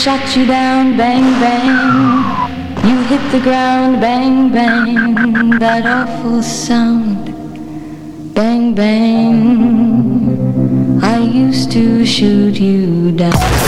shot you down, bang, bang. You hit the ground, bang, bang. That awful sound, shoot you down,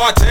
pills, they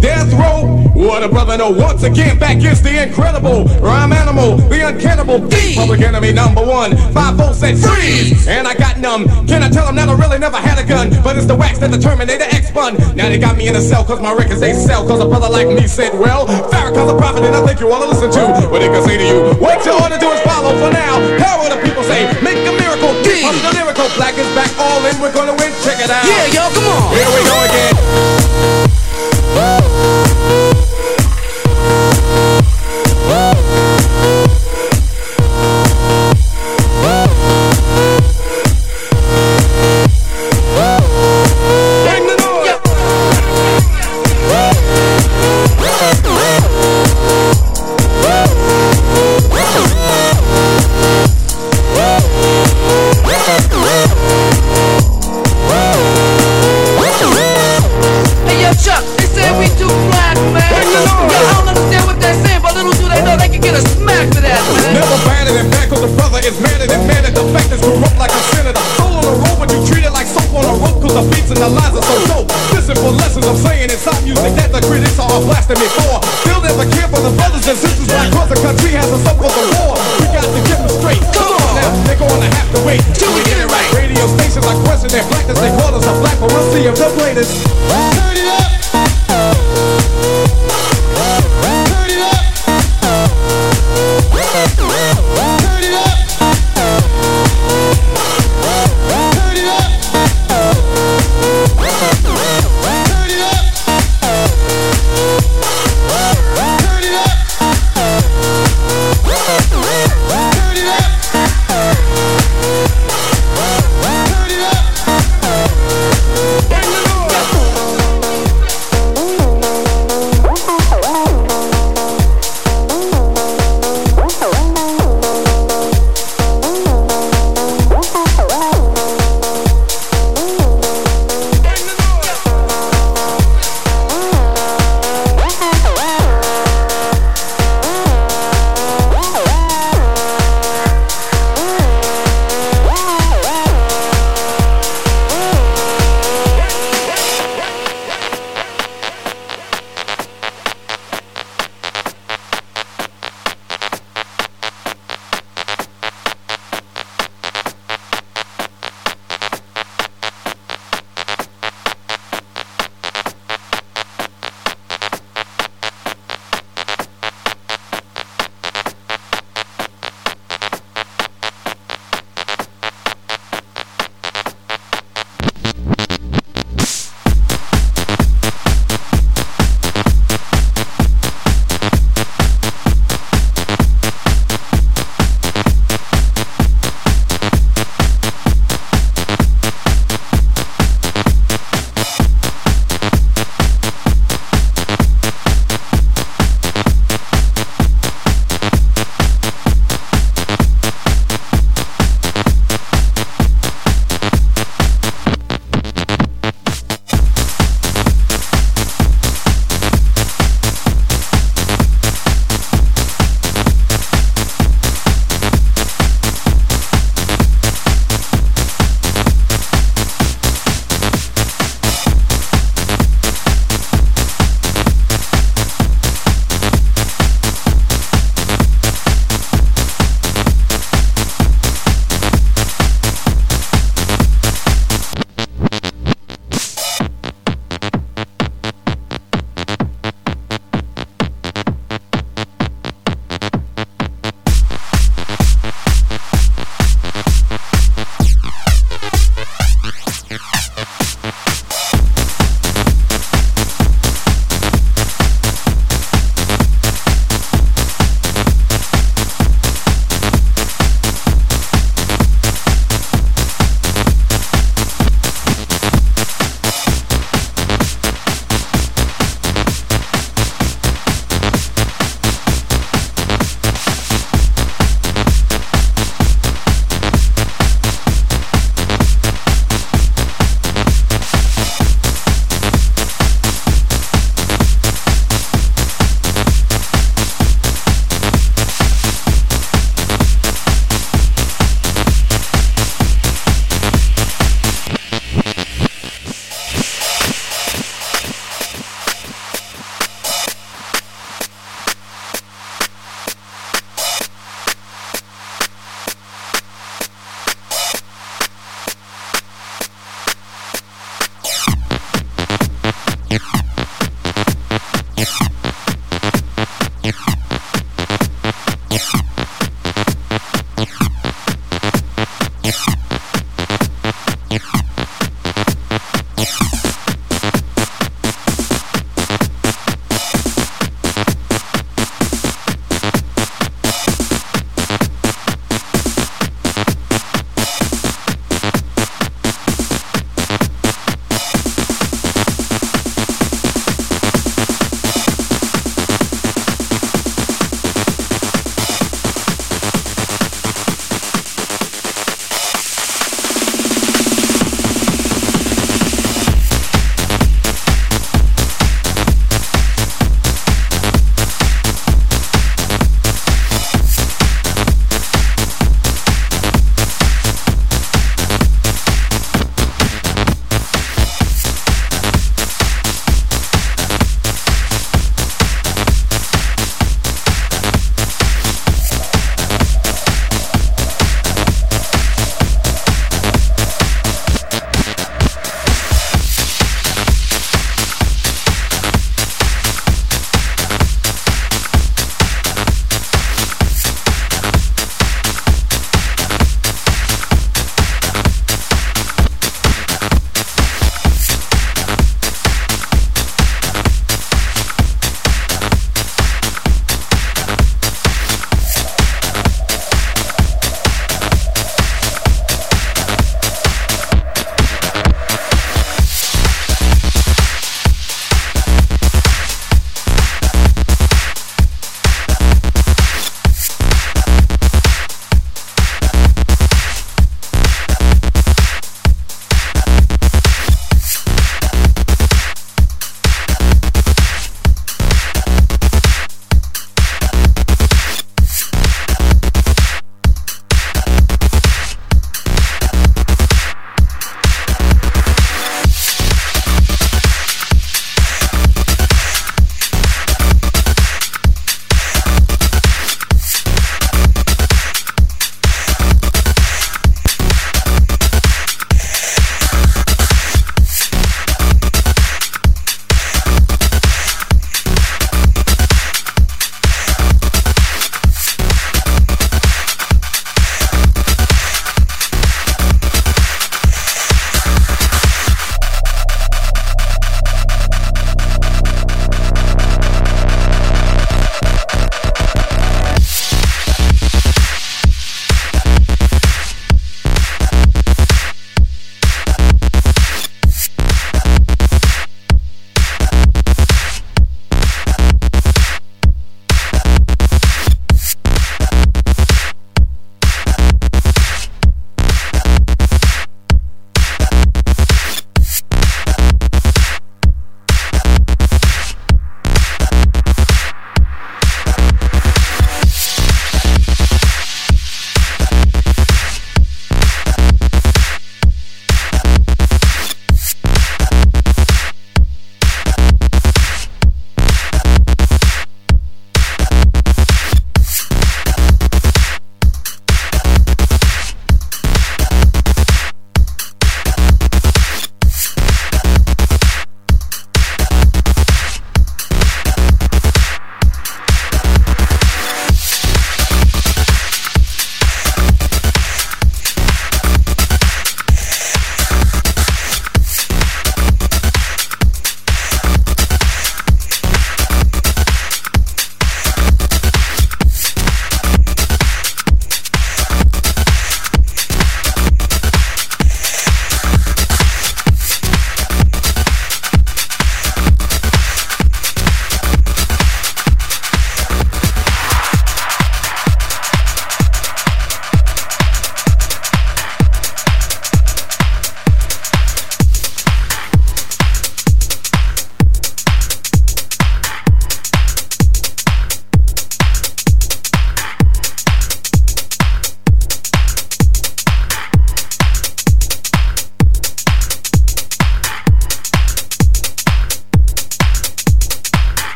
Death row? What a brother no, Once again, back is the incredible rhyme animal, the uncannibal beat. Public enemy number one. Five volts said freeze, and I got numb. Can I tell them that I really never had a gun? But it's the wax that the Terminator X spun. Now they got me in a cell cause my records they sell. Cause a brother like me said, well, Farrakhan's a prophet and I think you wanna listen to what they can say to you. What you ought to do is follow for now. How the people say? Make a miracle. I'm the lyrical. Black is back all in. We're gonna win. Check it out. Yeah, yo, come on. Here we go again. Woo!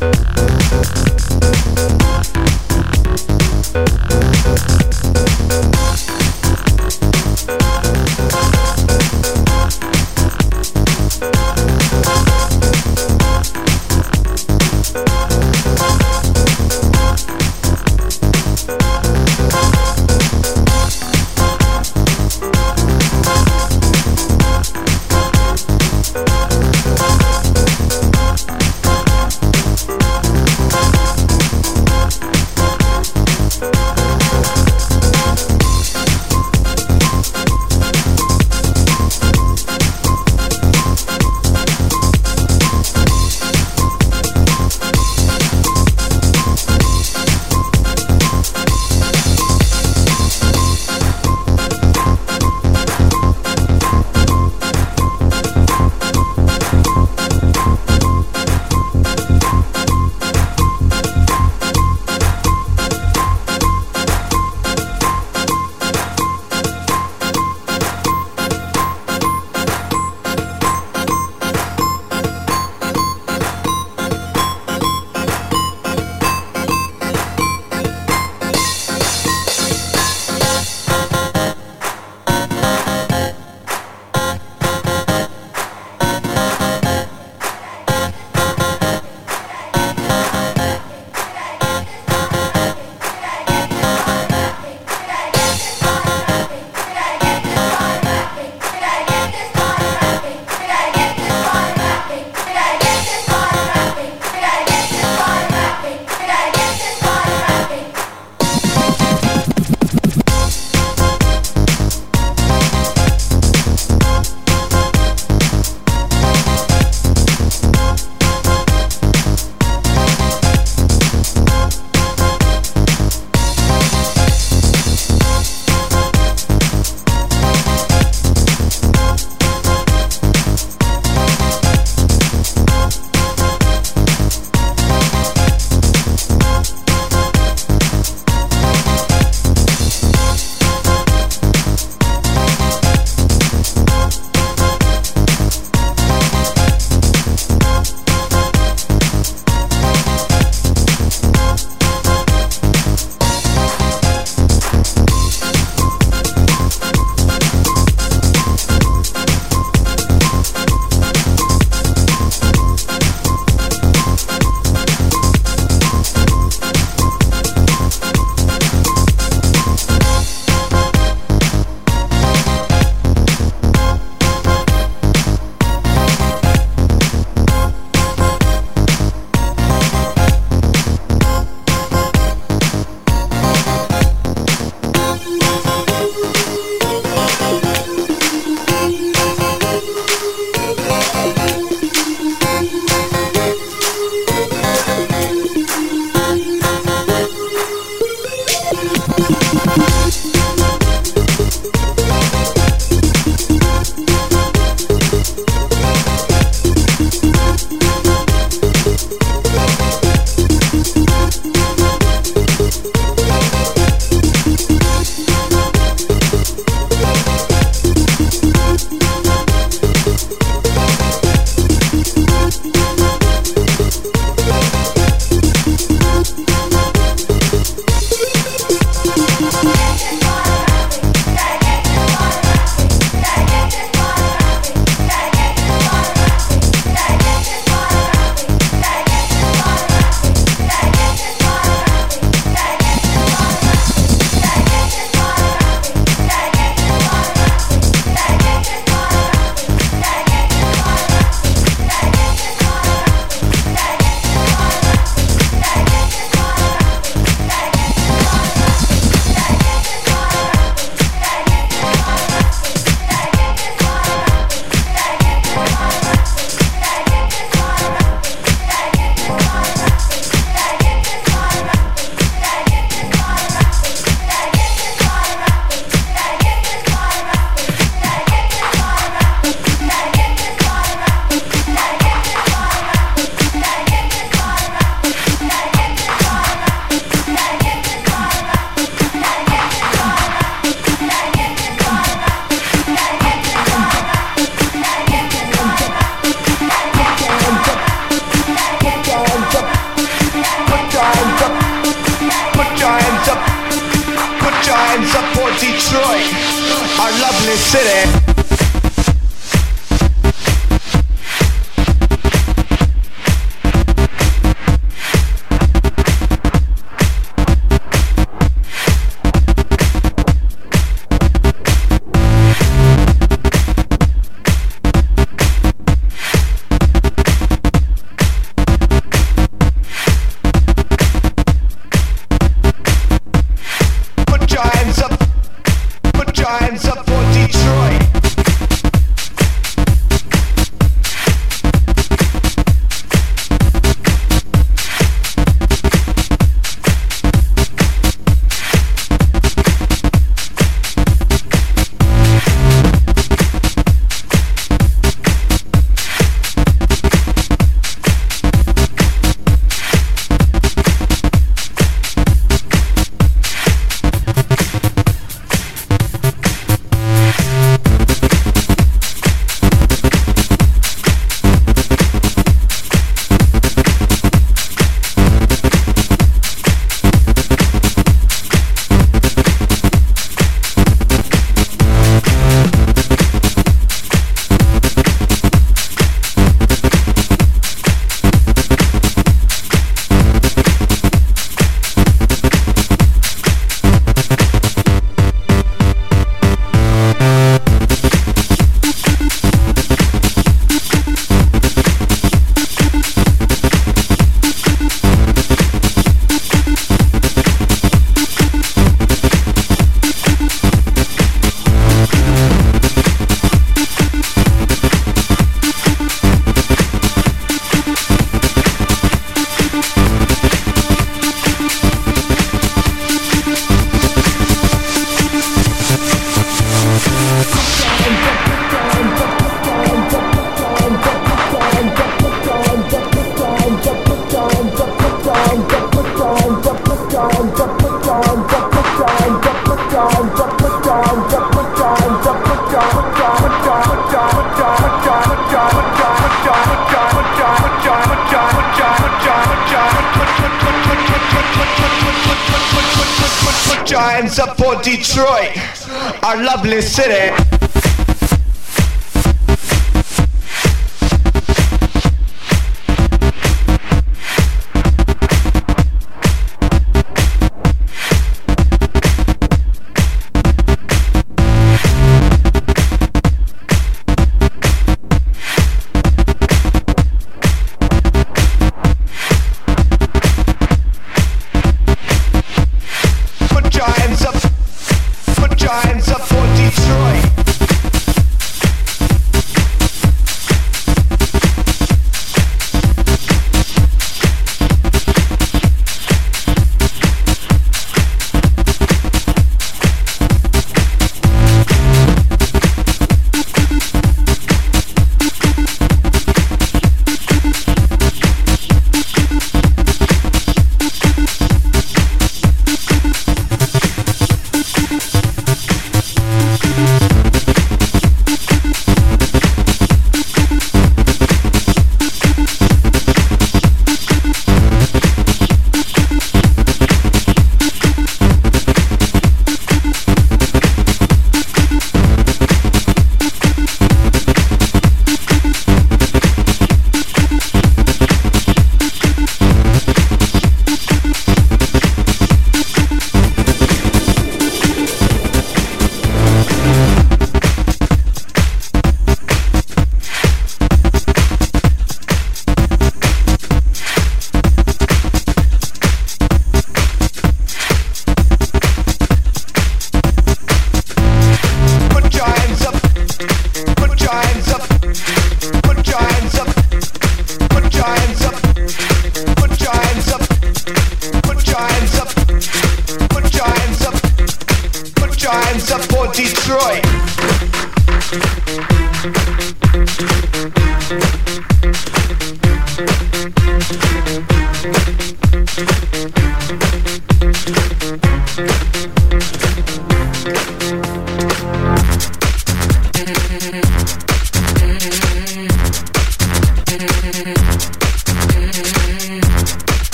Thank you.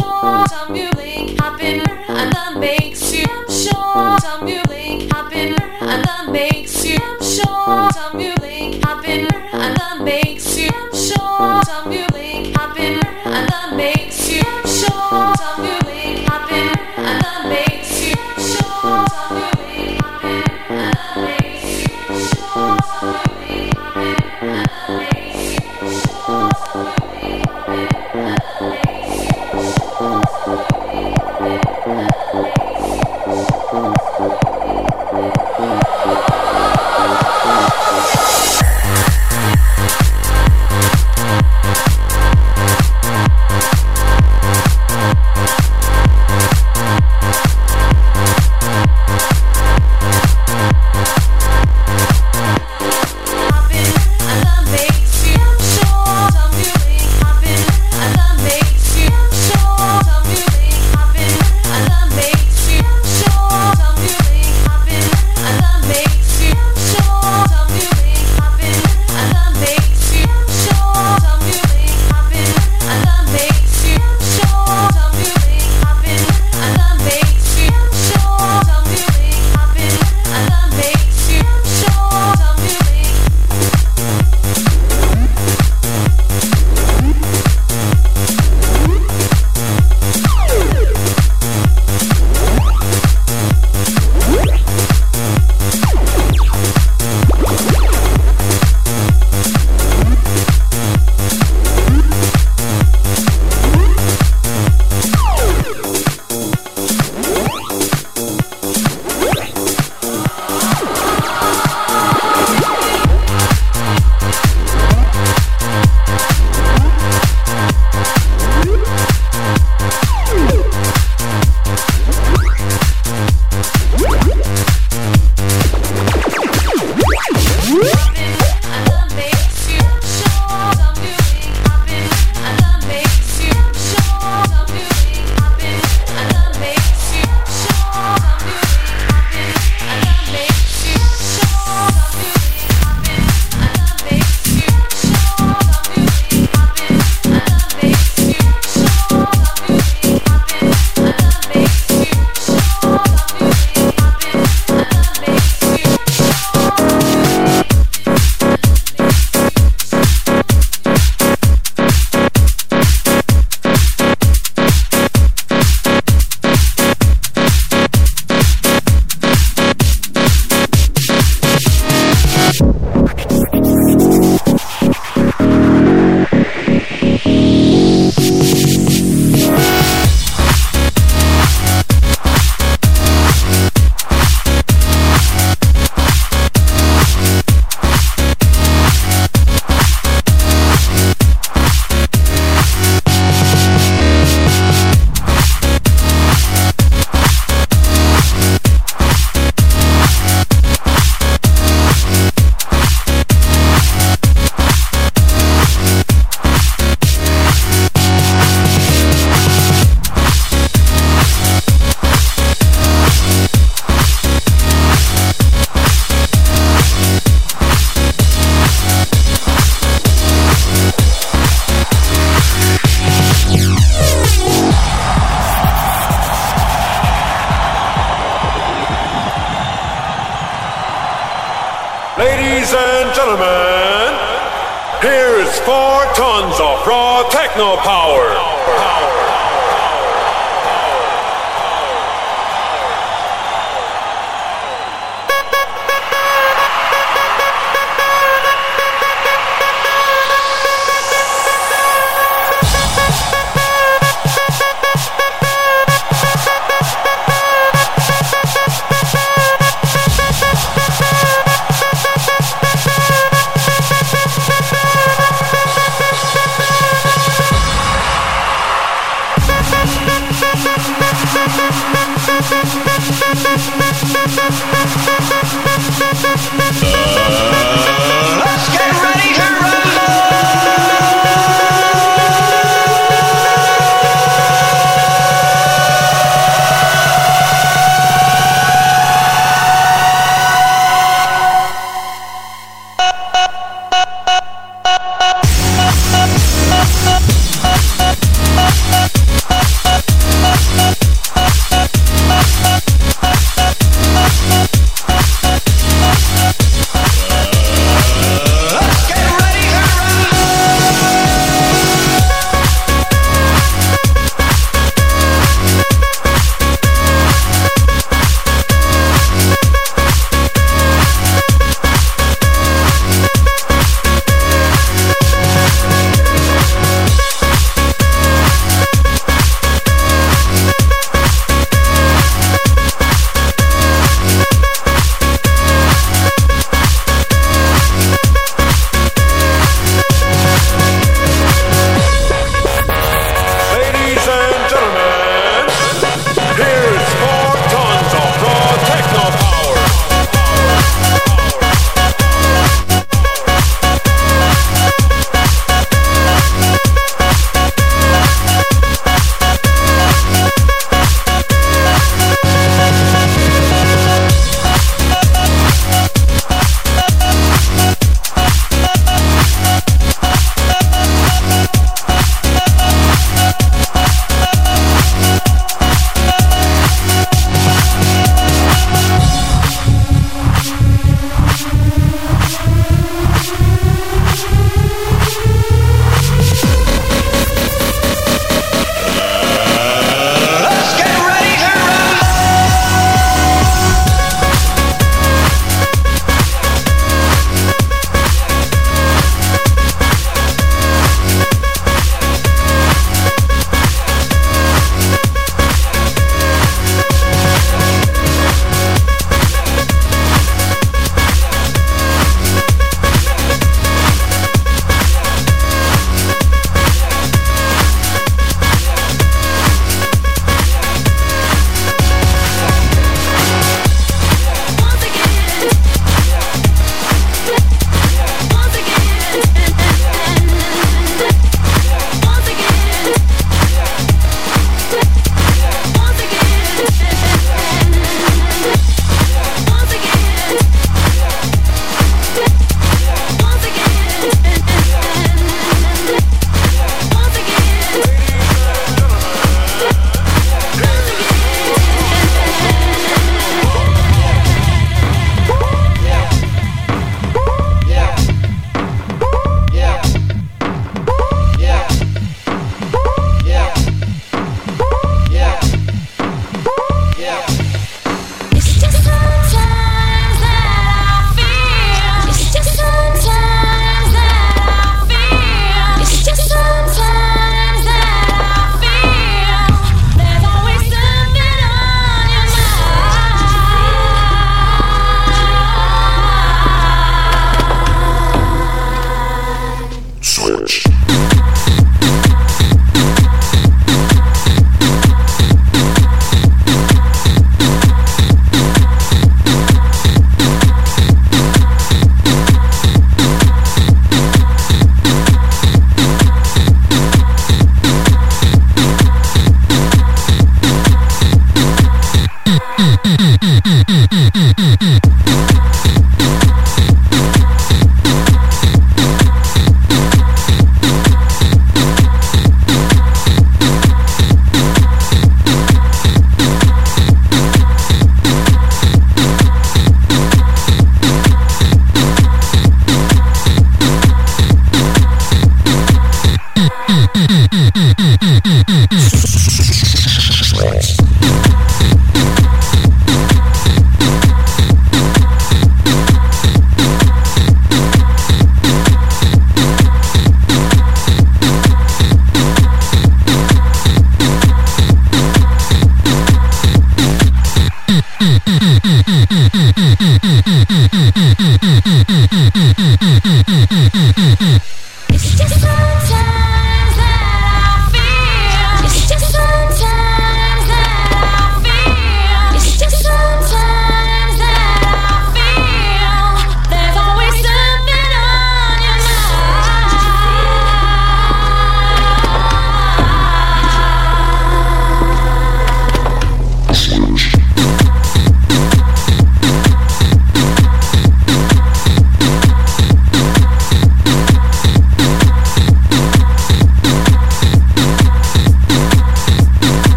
sure. Some you link happen and that makes you sure. Some you